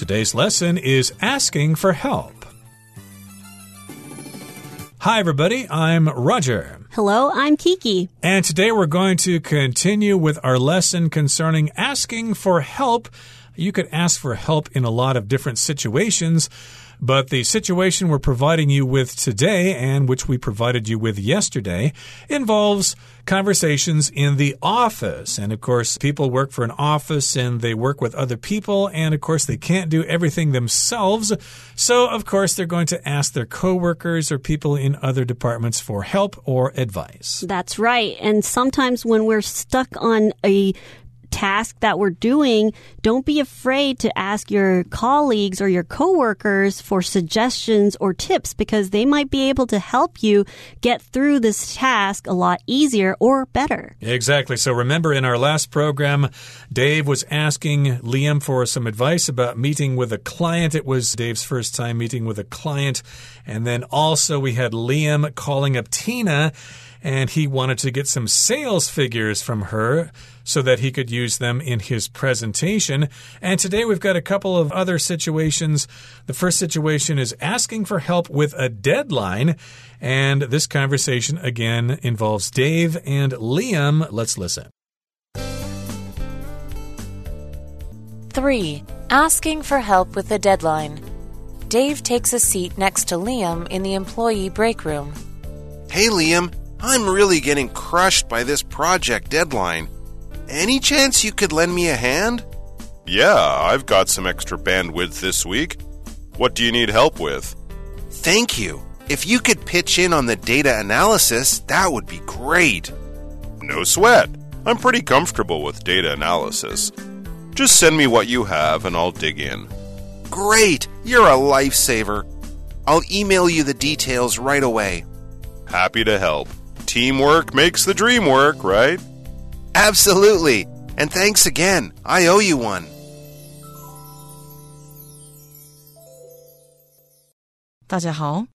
Today's lesson is asking for help. Hi, everybody. I'm Roger. Hello, I'm Kiki. And today we're going to continue with our lesson concerning asking for help. You could ask for help in a lot of different situations. But the situation we're providing you with today, and which we provided you with yesterday, involves conversations in the office. And of course, people work for an office and they work with other people. And of course, they can't do everything themselves. So, of course, they're going to ask their coworkers or people in other departments for help or advice. That's right. And sometimes when we're stuck on a task that we're doing, don't be afraid to ask your colleagues or your coworkers for suggestions or tips because they might be able to help you get through this task a lot easier or better. Exactly. So remember in our last program, Dave was asking Liam for some advice about meeting with a client. It was Dave's first time meeting with a client. And then also we had Liam calling up Tina and he wanted to get some sales figures from her so that he could use them in his presentation. And today we've got a couple of other situations. The first situation is asking for help with a deadline. And this conversation again involves Dave and Liam. Let's listen. 3. Asking for help with a deadline. Dave takes a seat next to Liam in the employee break room. Hey, Liam, I'm really getting crushed by this project deadline. Any chance you could lend me a hand? Yeah, I've got some extra bandwidth this week. What do you need help with? Thank you. If you could pitch in on the data analysis, that would be great. No sweat. I'm pretty comfortable with data analysis. Just send me what you have and I'll dig in. Great! You're a lifesaver. I'll email you the details right away. Happy to help. Teamwork makes the dream work, right? Absolutely. And thanks again. I owe you one. 大家好，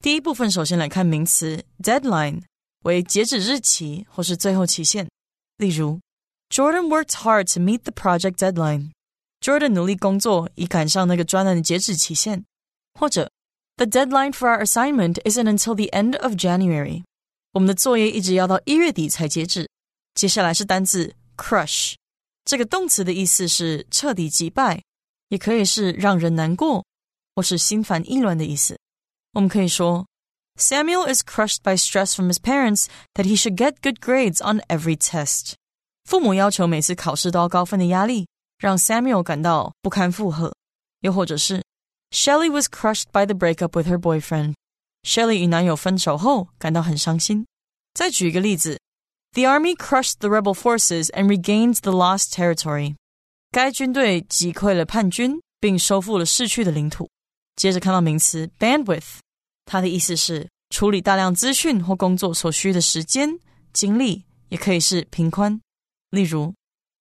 第一部分首先来看名词 deadline 为截止日期或是最后期限。例如，Jordan worked hard to meet the project deadline. Jordan 努力工作以赶上那个专栏的截止期限。或者，The deadline for our assignment isn't until the end of January. 我们的作业一直要到一月底才截止。 接下来是单字 crush，这个动词的意思是彻底击败，也可以是让人难过，或是心烦意乱的意思。我们可以说，Samuel is crushed by stress from his parents that he should get good grades on every test。父母要求每次考试都要高分的压力，让 Samuel 感到不堪负荷。又或者是，Shelly was crushed by the breakup with her boyfriend。Shelly 与男友分手后感到很伤心。再举一个例子 ，The army crushed the rebel forces and regained the lost territory。该军队击溃了叛军，并收复了逝去的领土。接着看到名词 bandwidth，它的意思是处理大量资讯或工作所需的时间、精力，也可以是频宽。例如，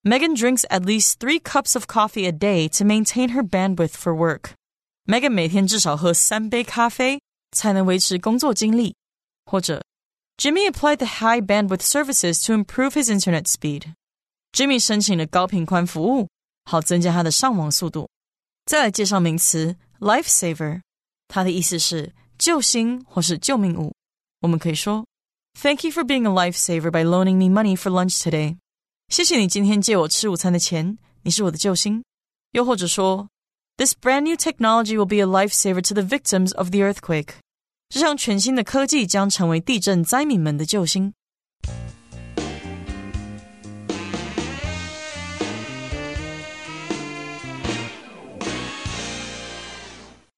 Megan drinks at least three cups of coffee a day to maintain her bandwidth for work。Megan 每天至少喝三杯咖啡。才能维持工作精力。或者 ，Jimmy applied the high bandwidth services to improve his internet speed。Jimmy 申请了高频宽服务，好增加他的上网速度。再来介绍名词 lifesaver，它的意思是救星或是救命物。我们可以说，Thank you for being a lifesaver by loaning me money for lunch today。谢谢你今天借我吃午餐的钱，你是我的救星。又或者说 this brand new technology will be a lifesaver to the victims of the earthquake. 这项全新的科技将成为地震灾民们的救星。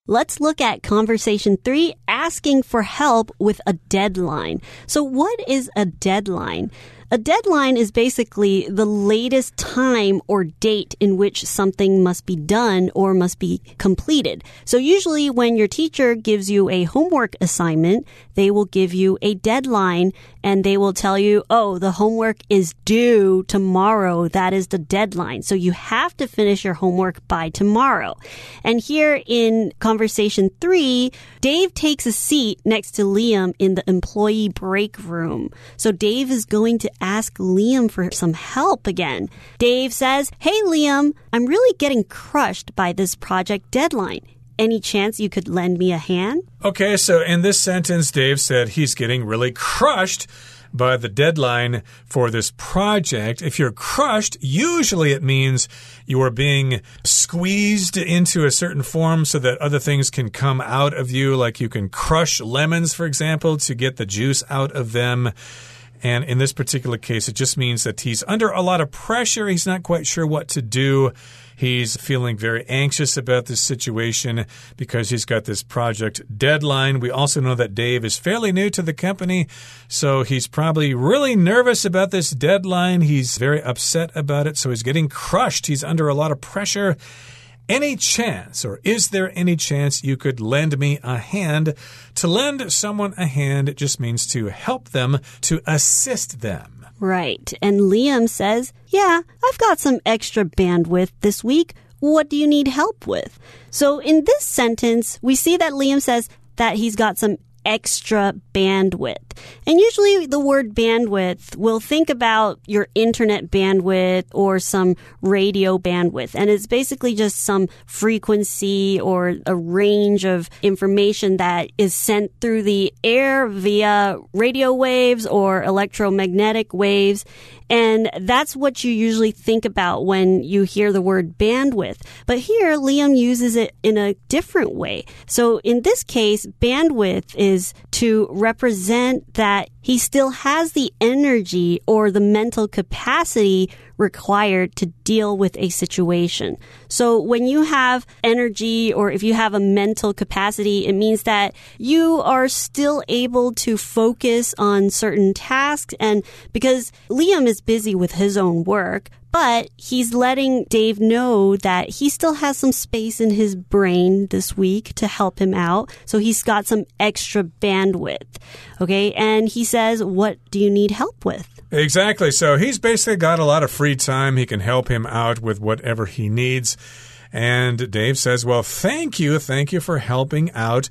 Let's look at conversation three asking for help with a deadline. So, what is a deadline? A deadline is basically the latest time or date in which something must be done or must be completed. So usually when your teacher gives you a homework assignment, they will give you a deadline and they will tell you, oh, the homework is due tomorrow. That is the deadline. So you have to finish your homework by tomorrow. And here in conversation three, Dave takes a seat next to Liam in the employee break room. So Dave is going to ask Liam for some help again. Dave says, Hey, Liam, I'm really getting crushed by this project deadline. Any chance you could lend me a hand? Okay, so in this sentence, Dave said he's getting really crushed by the deadline for this project. If you're crushed, usually it means you are being squeezed into a certain form so that other things can come out of you, like you can crush lemons, for example, to get the juice out of them. And in this particular case, it just means that he's under a lot of pressure. He's not quite sure what to do. He's feeling very anxious about this situation because he's got this project deadline. We also know that Dave is fairly new to the company, so he's probably really nervous about this deadline. He's very upset about it, so he's getting crushed. He's under a lot of pressure any chance, or is there any chance you could lend me a hand? To lend someone a hand, just means to help them, to assist them. Right. And Liam says, Yeah, I've got some extra bandwidth this week. What do you need help with? So in this sentence, we see that Liam says that he's got some extra bandwidth. And usually the word bandwidth, we'll think about your internet bandwidth or some radio bandwidth. And it's basically just some frequency or a range of information that is sent through the air via radio waves or electromagnetic waves. And that's what you usually think about when you hear the word bandwidth. But here, Liam uses it in a different way. So in this case, bandwidth is to represent that he still has the energy or the mental capacity required to deal with a situation. So when you have energy or if you have a mental capacity, it means that you are still able to focus on certain tasks. And because Liam is busy with his own work, but he's letting Dave know that he still has some space in his brain this week to help him out. So he's got some extra bandwidth. Okay. And he says, What do you need help with? Exactly. So he's basically got a lot of free time. He can help him out with whatever he needs. And Dave says, Well, thank you. Thank you for helping out.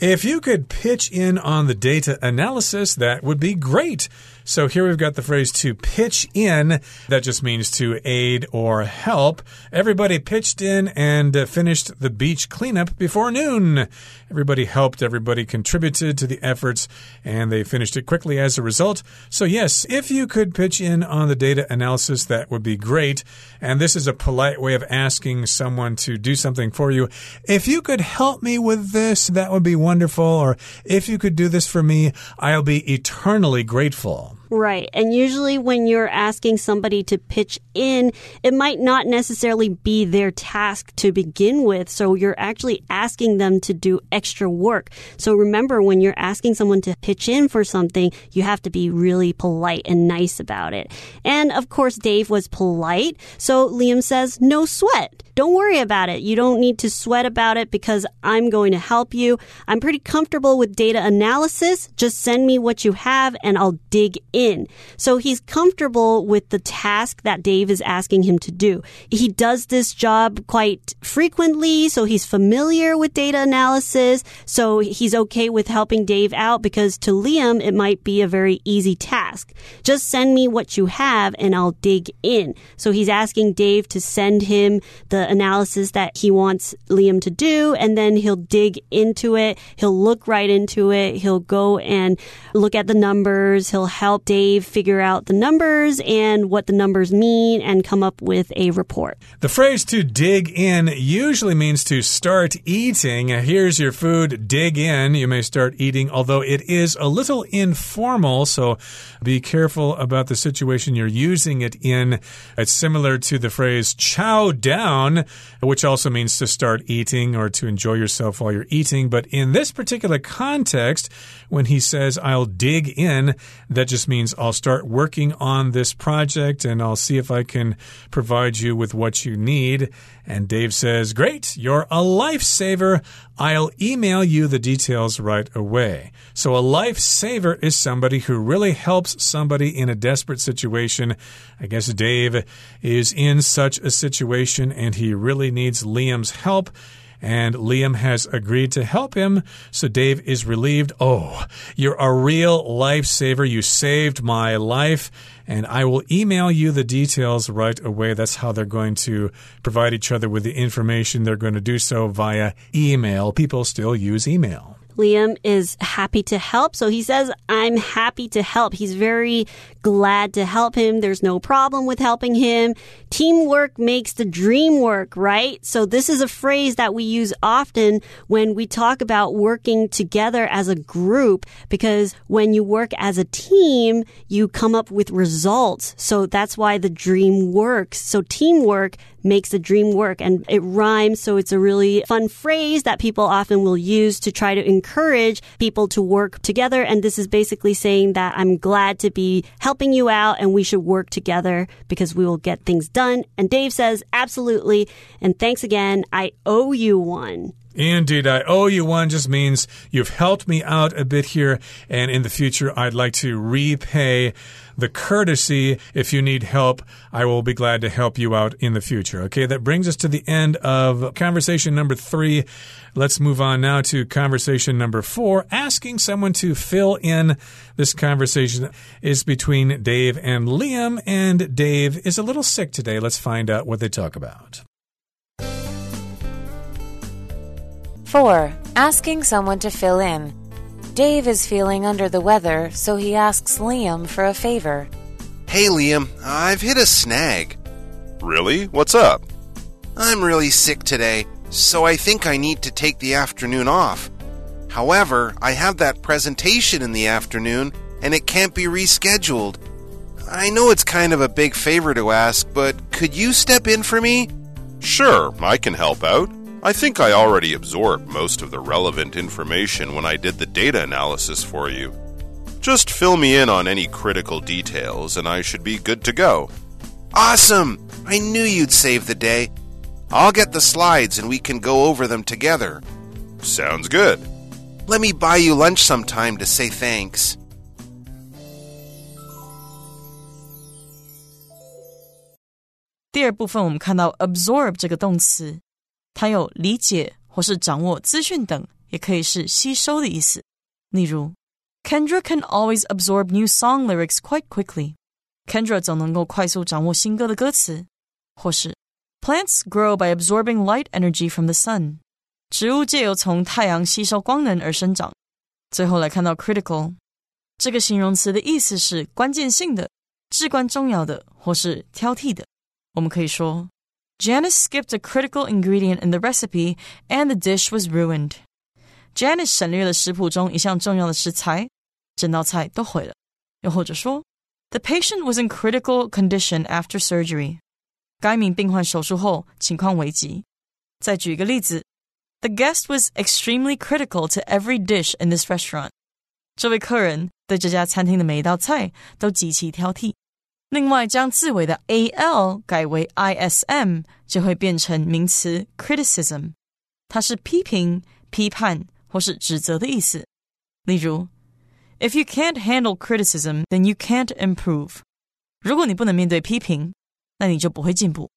If you could pitch in on the data analysis, that would be great. So here we've got the phrase to pitch in. That just means to aid or help. Everybody pitched in and uh, finished the beach cleanup before noon. Everybody helped, everybody contributed to the efforts, and they finished it quickly as a result. So, yes, if you could pitch in on the data analysis, that would be great. And this is a polite way of asking someone to do something for you. If you could help me with this, that would be wonderful. Or if you could do this for me, I'll be eternally grateful. Right. And usually when you're asking somebody to pitch in, it might not necessarily be their task to begin with. So you're actually asking them to do extra work. So remember, when you're asking someone to pitch in for something, you have to be really polite and nice about it. And of course, Dave was polite. So Liam says, no sweat. Don't worry about it. You don't need to sweat about it because I'm going to help you. I'm pretty comfortable with data analysis. Just send me what you have and I'll dig in. So he's comfortable with the task that Dave is asking him to do. He does this job quite frequently, so he's familiar with data analysis. So he's okay with helping Dave out because to Liam, it might be a very easy task. Just send me what you have and I'll dig in. So he's asking Dave to send him the analysis that he wants Liam to do, and then he'll dig into it. He'll look right into it. He'll go and look at the numbers. He'll help Dave figure out the numbers and what the numbers mean and come up with a report. The phrase to dig in usually means to start eating. Here's your food, dig in. You may start eating, although it is a little informal, so be careful about the situation you're using it in. It's similar to the phrase chow down which also means to start eating or to enjoy yourself while you're eating. But in this particular context, when he says, I'll dig in, that just means I'll start working on this project and I'll see if I can provide you with what you need. And Dave says, Great, you're a lifesaver. I'll email you the details right away. So, a lifesaver is somebody who really helps somebody in a desperate situation. I guess Dave is in such a situation and he really needs Liam's help and Liam has agreed to help him. So Dave is relieved. Oh, you're a real lifesaver. You saved my life. And I will email you the details right away. That's how they're going to provide each other with the information. They're going to do so via email. People still use email. Liam is happy to help. So he says, I'm happy to help. He's very glad to help him. There's no problem with helping him. Teamwork makes the dream work, right? So this is a phrase that we use often when we talk about working together as a group, because when you work as a team, you come up with results. So that's why the dream works. So teamwork makes the dream work and it rhymes. So it's a really fun phrase that people often will use to try to encourage people to work together. And this is basically saying that I'm glad to be helping you out and we should work together because we will get things done. And Dave says, absolutely. And thanks again. I owe you one. Indeed, I owe you one just means you've helped me out a bit here, and in the future, I'd like to repay the courtesy. If you need help, I will be glad to help you out in the future. Okay, that brings us to the end of conversation number three. Let's move on now to conversation number four. Asking someone to fill in this conversation is between Dave and Liam, and Dave is a little sick today. Let's find out what they talk about. 4. Asking someone to fill in. Dave is feeling under the weather, so he asks Liam for a favor. Hey, Liam, I've hit a snag. Really? What's up? I'm really sick today, so I think I need to take the afternoon off. However, I have that presentation in the afternoon, and it can't be rescheduled. I know it's kind of a big favor to ask, but could you step in for me? Sure, I can help out. I think I already absorbed most of the relevant information when I did the data analysis for you. Just fill me in on any critical details and I should be good to go. Awesome! I knew you'd save the day. I'll get the slides and we can go over them together. Sounds good. Let me buy you lunch sometime to say thanks. 第二部分我们看到 absorb 这个动词， 它有理解或是掌握资讯等，也可以是吸收的意思。例如，Kendra can always absorb new song lyrics quite quickly。Kendra 总能够快速掌握新歌的歌词。或是，Plants grow by absorbing light energy from the sun。植物借由从太阳吸收光能而生长。最后来看到 critical 这个形容词的意思是关键性的、至关重要的，或是挑剔的。我们可以说。Janice skipped a critical ingredient in the recipe and the dish was ruined. Janice 省略了食谱中一项重要的食材，整道菜都毁了。又或者说，The patient was in critical condition after surgery. 该名病患手术后情况危急。再举一个例子，The guest was extremely critical to every dish in this restaurant. 这位客人对这家餐厅的每一道菜都极其挑剔。 另外，将字尾的 al 改为 ism，就会变成名词 criticism，它是批评、批判或是指责的意思。例如，If you can't handle criticism, then you can't improve。如果你不能面对批评，那你就不会进步。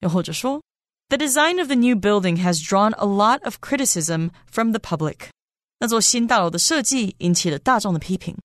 又或者说，The design of the new building has drawn a lot of criticism from the public。那座新大楼的设计引起了大众的批评。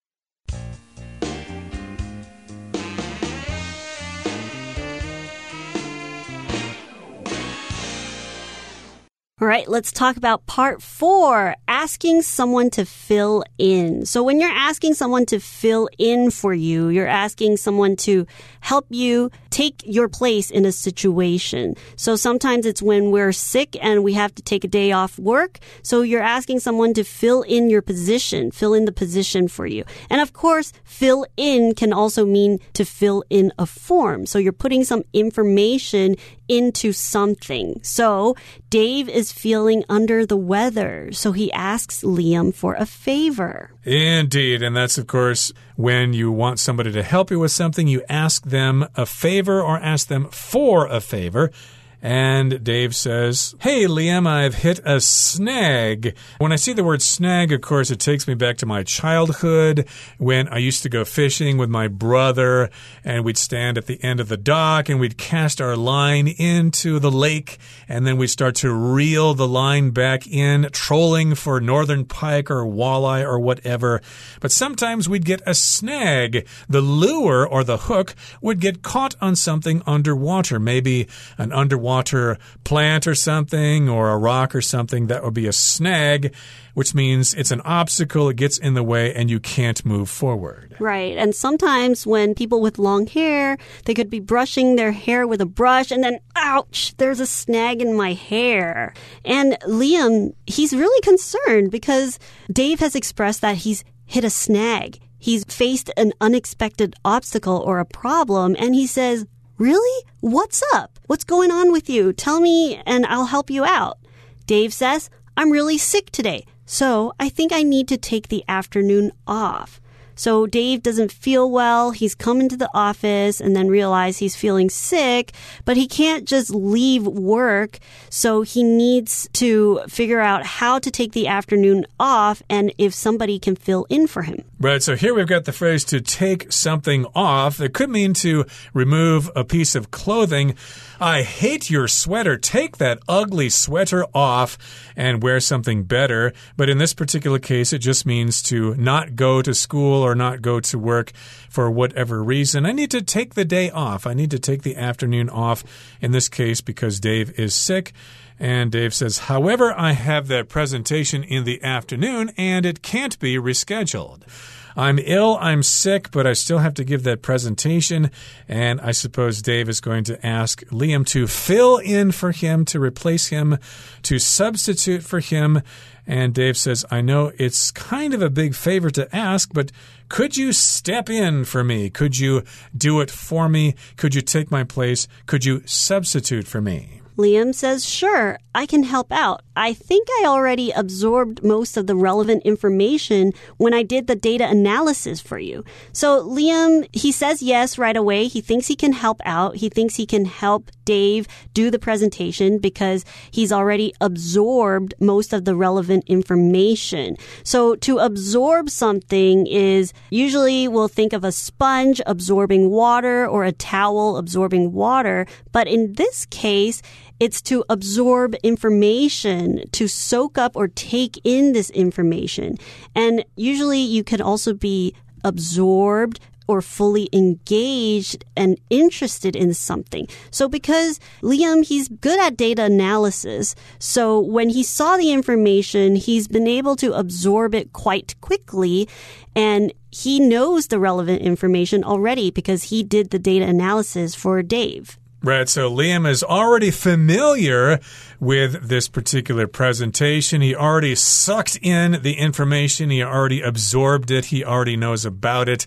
All right, let's talk about part four asking someone to fill in. So, when you're asking someone to fill in for you, you're asking someone to help you take your place in a situation. So, sometimes it's when we're sick and we have to take a day off work. So, you're asking someone to fill in your position, fill in the position for you. And of course, fill in can also mean to fill in a form. So, you're putting some information into something. So Dave is feeling under the weather. So he asks Liam for a favor. Indeed. And that's, of course, when you want somebody to help you with something, you ask them a favor or ask them for a favor. And Dave says, Hey, Liam, I've hit a snag. When I see the word snag, of course, it takes me back to my childhood when I used to go fishing with my brother and we'd stand at the end of the dock and we'd cast our line into the lake and then we'd start to reel the line back in, trolling for northern pike or walleye or whatever. But sometimes we'd get a snag. The lure or the hook would get caught on something underwater, maybe an underwater underwater plant or something or a rock or something, that would be a snag, which means it's an obstacle, it gets in the way, and you can't move forward. Right. And sometimes when people with long hair, they could be brushing their hair with a brush and then, ouch, there's a snag in my hair. And Liam, he's really concerned because Dave has expressed that he's hit a snag. He's faced an unexpected obstacle or a problem, and he says, Really? What's up? What's going on with you? Tell me and I'll help you out. Dave says, I'm really sick today, so I think I need to take the afternoon off. So Dave doesn't feel well. He's come into the office and then realize he's feeling sick, but he can't just leave work. So he needs to figure out how to take the afternoon off and if somebody can fill in for him. Right. So here we've got the phrase to take something off. It could mean to remove a piece of clothing. I hate your sweater. Take that ugly sweater off and wear something better. But in this particular case, it just means to not go to school or not go to work for whatever reason. I need to take the day off. I need to take the afternoon off in this case because Dave is sick. And Dave says, however, I have that presentation in the afternoon and it can't be rescheduled. I'm ill, I'm sick, but I still have to give that presentation. And I suppose Dave is going to ask Liam to fill in for him, to replace him, to substitute for him. And Dave says, I know it's kind of a big favor to ask, but could you step in for me? Could you do it for me? Could you take my place? Could you substitute for me? Liam says, Sure, I can help out. I think I already absorbed most of the relevant information when I did the data analysis for you. So Liam, he says yes right away. He thinks he can help out. He thinks he can help Dave do the presentation because he's already absorbed most of the relevant information. So to absorb something is usually we'll think of a sponge absorbing water or a towel absorbing water. But in this case, it's to absorb information, to soak up or take in this information. And usually you can also be absorbed or fully engaged and interested in something. So because Liam, he's good at data analysis. So when he saw the information, he's been able to absorb it quite quickly and he knows the relevant information already because he did the data analysis for Dave. Right. So Liam is already familiar with this particular presentation. He already sucked in the information. He already absorbed it. He already knows about it.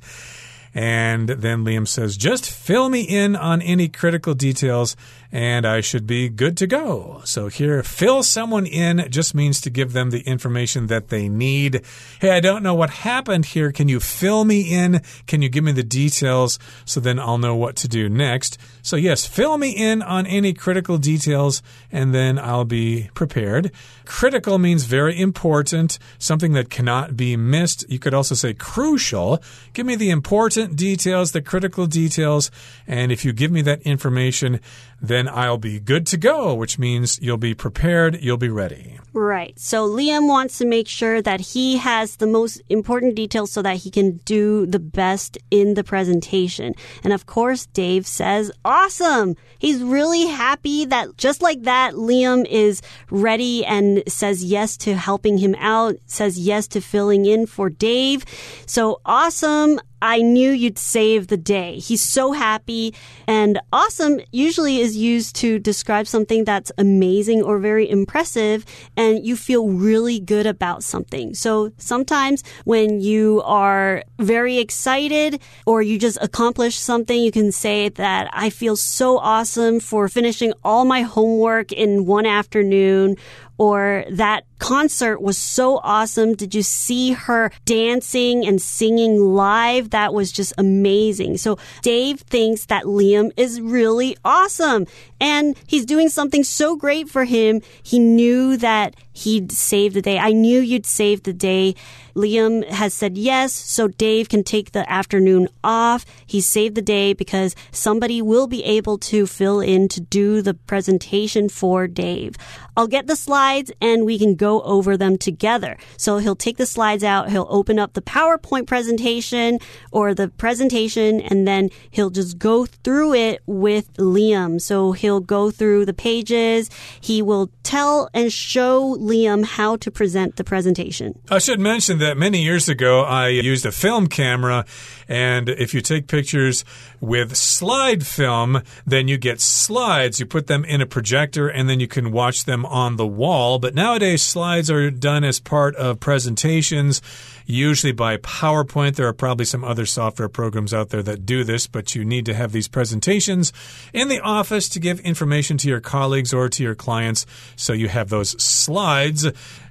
And then Liam says, just fill me in on any critical details and I should be good to go. So here, fill someone in just means to give them the information that they need. Hey, I don't know what happened here. Can you fill me in? Can you give me the details so then I'll know what to do next? So yes, fill me in on any critical details and then I'll be prepared. Critical means very important, something that cannot be missed. You could also say crucial. Give me the important details, the critical details, and if you give me that information, then I'll be good to go, which means you'll be prepared, you'll be ready. Right. So Liam wants to make sure that he has the most important details so that he can do the best in the presentation. And of course, Dave says, awesome. He's really happy that just like that, Liam is ready and says yes to helping him out, says yes to filling in for Dave. So awesome. I knew you'd save the day. He's so happy. And awesome usually is used to describe something that's amazing or very impressive and you feel really good about something. So sometimes when you are very excited or you just accomplish something, you can say that I feel so awesome for finishing all my homework in one afternoon or that concert was so awesome. Did you see her dancing and singing live? That was just amazing. So Dave thinks that Liam is really awesome and he's doing something so great for him. He knew that he'd save the day. I knew you'd save the day. Liam has said yes, so Dave can take the afternoon off. He saved the day because somebody will be able to fill in to do the presentation for Dave. I'll get the slides and we can go over them together. So he'll take the slides out, he'll open up the PowerPoint presentation or the presentation, and then he'll just go through it with Liam. So he'll go through the pages. He will tell and show Liam how to present the presentation. I should mention that many years ago I used a film camera, and if you take pictures with slide film, then you get slides. You put them in a projector, and then you can watch them on the wall. But nowadays, slides are done as part of presentations usually by PowerPoint. There are probably some other software programs out there that do this, but you need to have these presentations in the office to give information to your colleagues or to your clients. So you have those slides.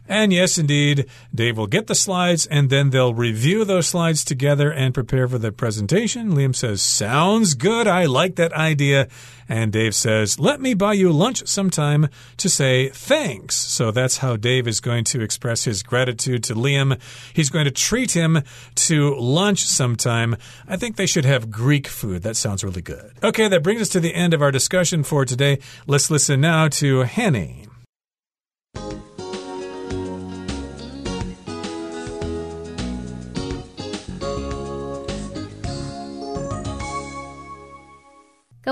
And yes, indeed, Dave will get the slides and then they'll review those slides together and prepare for the presentation. Liam says, Sounds good. I like that idea. And Dave says, Let me buy you lunch sometime to say thanks. So that's how Dave is going to express his gratitude to Liam. He's going to treat him to lunch sometime. I think they should have Greek food. That sounds really good. Okay, that brings us to the end of our discussion for today. Let's listen now to Hanny.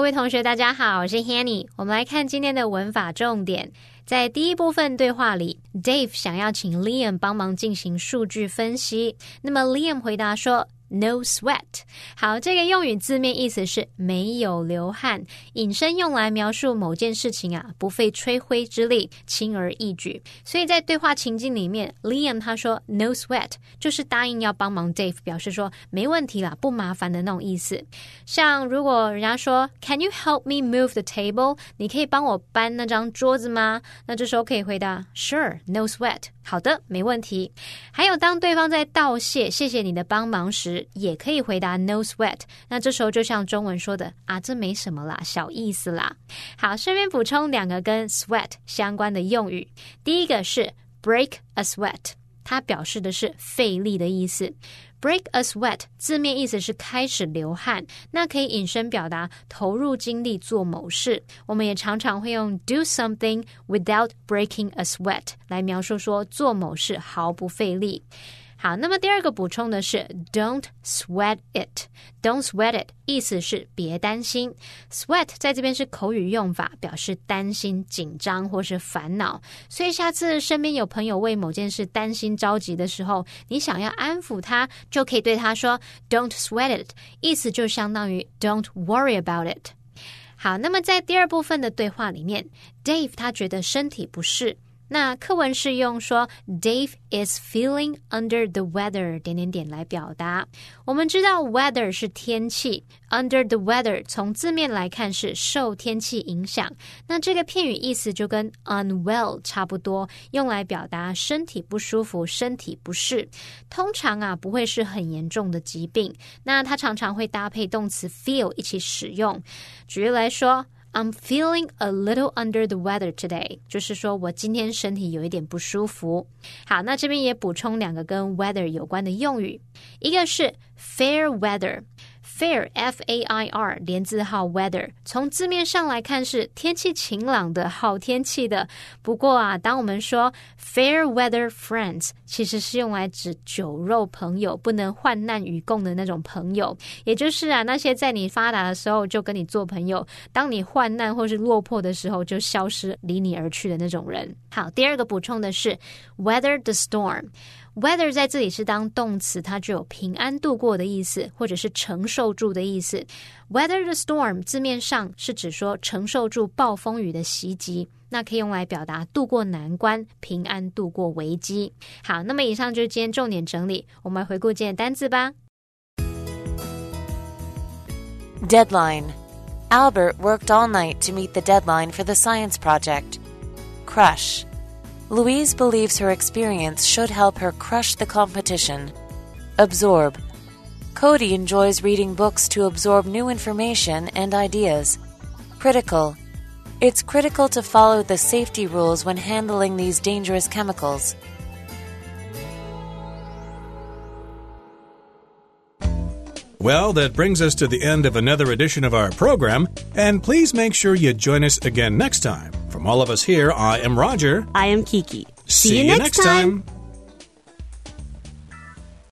各位同学，大家好，我是 Hanny。我们来看今天的文法重点。在第一部分对话里，Dave 想要请 Liam 帮忙进行数据分析。那么 Liam 回答说。No sweat。好，这个用语字面意思是没有流汗，引申用来描述某件事情啊不费吹灰之力，轻而易举。所以在对话情境里面，Liam 他说 No sweat 就是答应要帮忙 Dave，表示说没问题啦，不麻烦的那种意思。像如果人家说 Can you help me move the table？你可以帮我搬那张桌子吗？那这时候可以回答 Sure，No sweat。好的，没问题。还有，当对方在道谢、谢谢你的帮忙时，也可以回答 “no sweat”。那这时候就像中文说的啊，这没什么啦，小意思啦。好，顺便补充两个跟 “sweat” 相关的用语。第一个是 “break a sweat”，它表示的是费力的意思。Break a sweat 字面意思是开始流汗，那可以引申表达投入精力做某事。我们也常常会用 do something without breaking a sweat 来描述说做某事毫不费力。好，那么第二个补充的是，Don't sweat it。Don't sweat it，意思是别担心。Sweat 在这边是口语用法，表示担心、紧张或是烦恼。所以下次身边有朋友为某件事担心、着急的时候，你想要安抚他，就可以对他说，Don't sweat it。意思就相当于 Don't worry about it。好，那么在第二部分的对话里面，Dave 他觉得身体不适。那课文是用说 Dave is feeling under the weather 点点点来表达。我们知道 weather 是天气，under the weather 从字面来看是受天气影响。那这个片语意思就跟 unwell 差不多，用来表达身体不舒服、身体不适。通常啊不会是很严重的疾病。那它常常会搭配动词 feel 一起使用。举例来说。I'm feeling a little under the weather today，就是说我今天身体有一点不舒服。好，那这边也补充两个跟 weather 有关的用语，一个是 fair weather。Fair F A I R 连字号 weather，从字面上来看是天气晴朗的好天气的。不过啊，当我们说 fair weather friends，其实是用来指酒肉朋友，不能患难与共的那种朋友。也就是啊，那些在你发达的时候就跟你做朋友，当你患难或是落魄的时候就消失离你而去的那种人。好，第二个补充的是 weather the storm。Weather 在这里是当动词，它具有平安度过的意思，或者是承受住的意思。Weather the storm 字面上是指说承受住暴风雨的袭击，那可以用来表达度过难关、平安度过危机。好，那么以上就是今天重点整理，我们来回顾今天单字吧。Deadline. Albert worked all night to meet the deadline for the science project. Crush. Louise believes her experience should help her crush the competition. Absorb. Cody enjoys reading books to absorb new information and ideas. Critical. It's critical to follow the safety rules when handling these dangerous chemicals. Well, that brings us to the end of another edition of our program, and please make sure you join us again next time. From all of us here, I am Roger. I am Kiki. See, you, next time.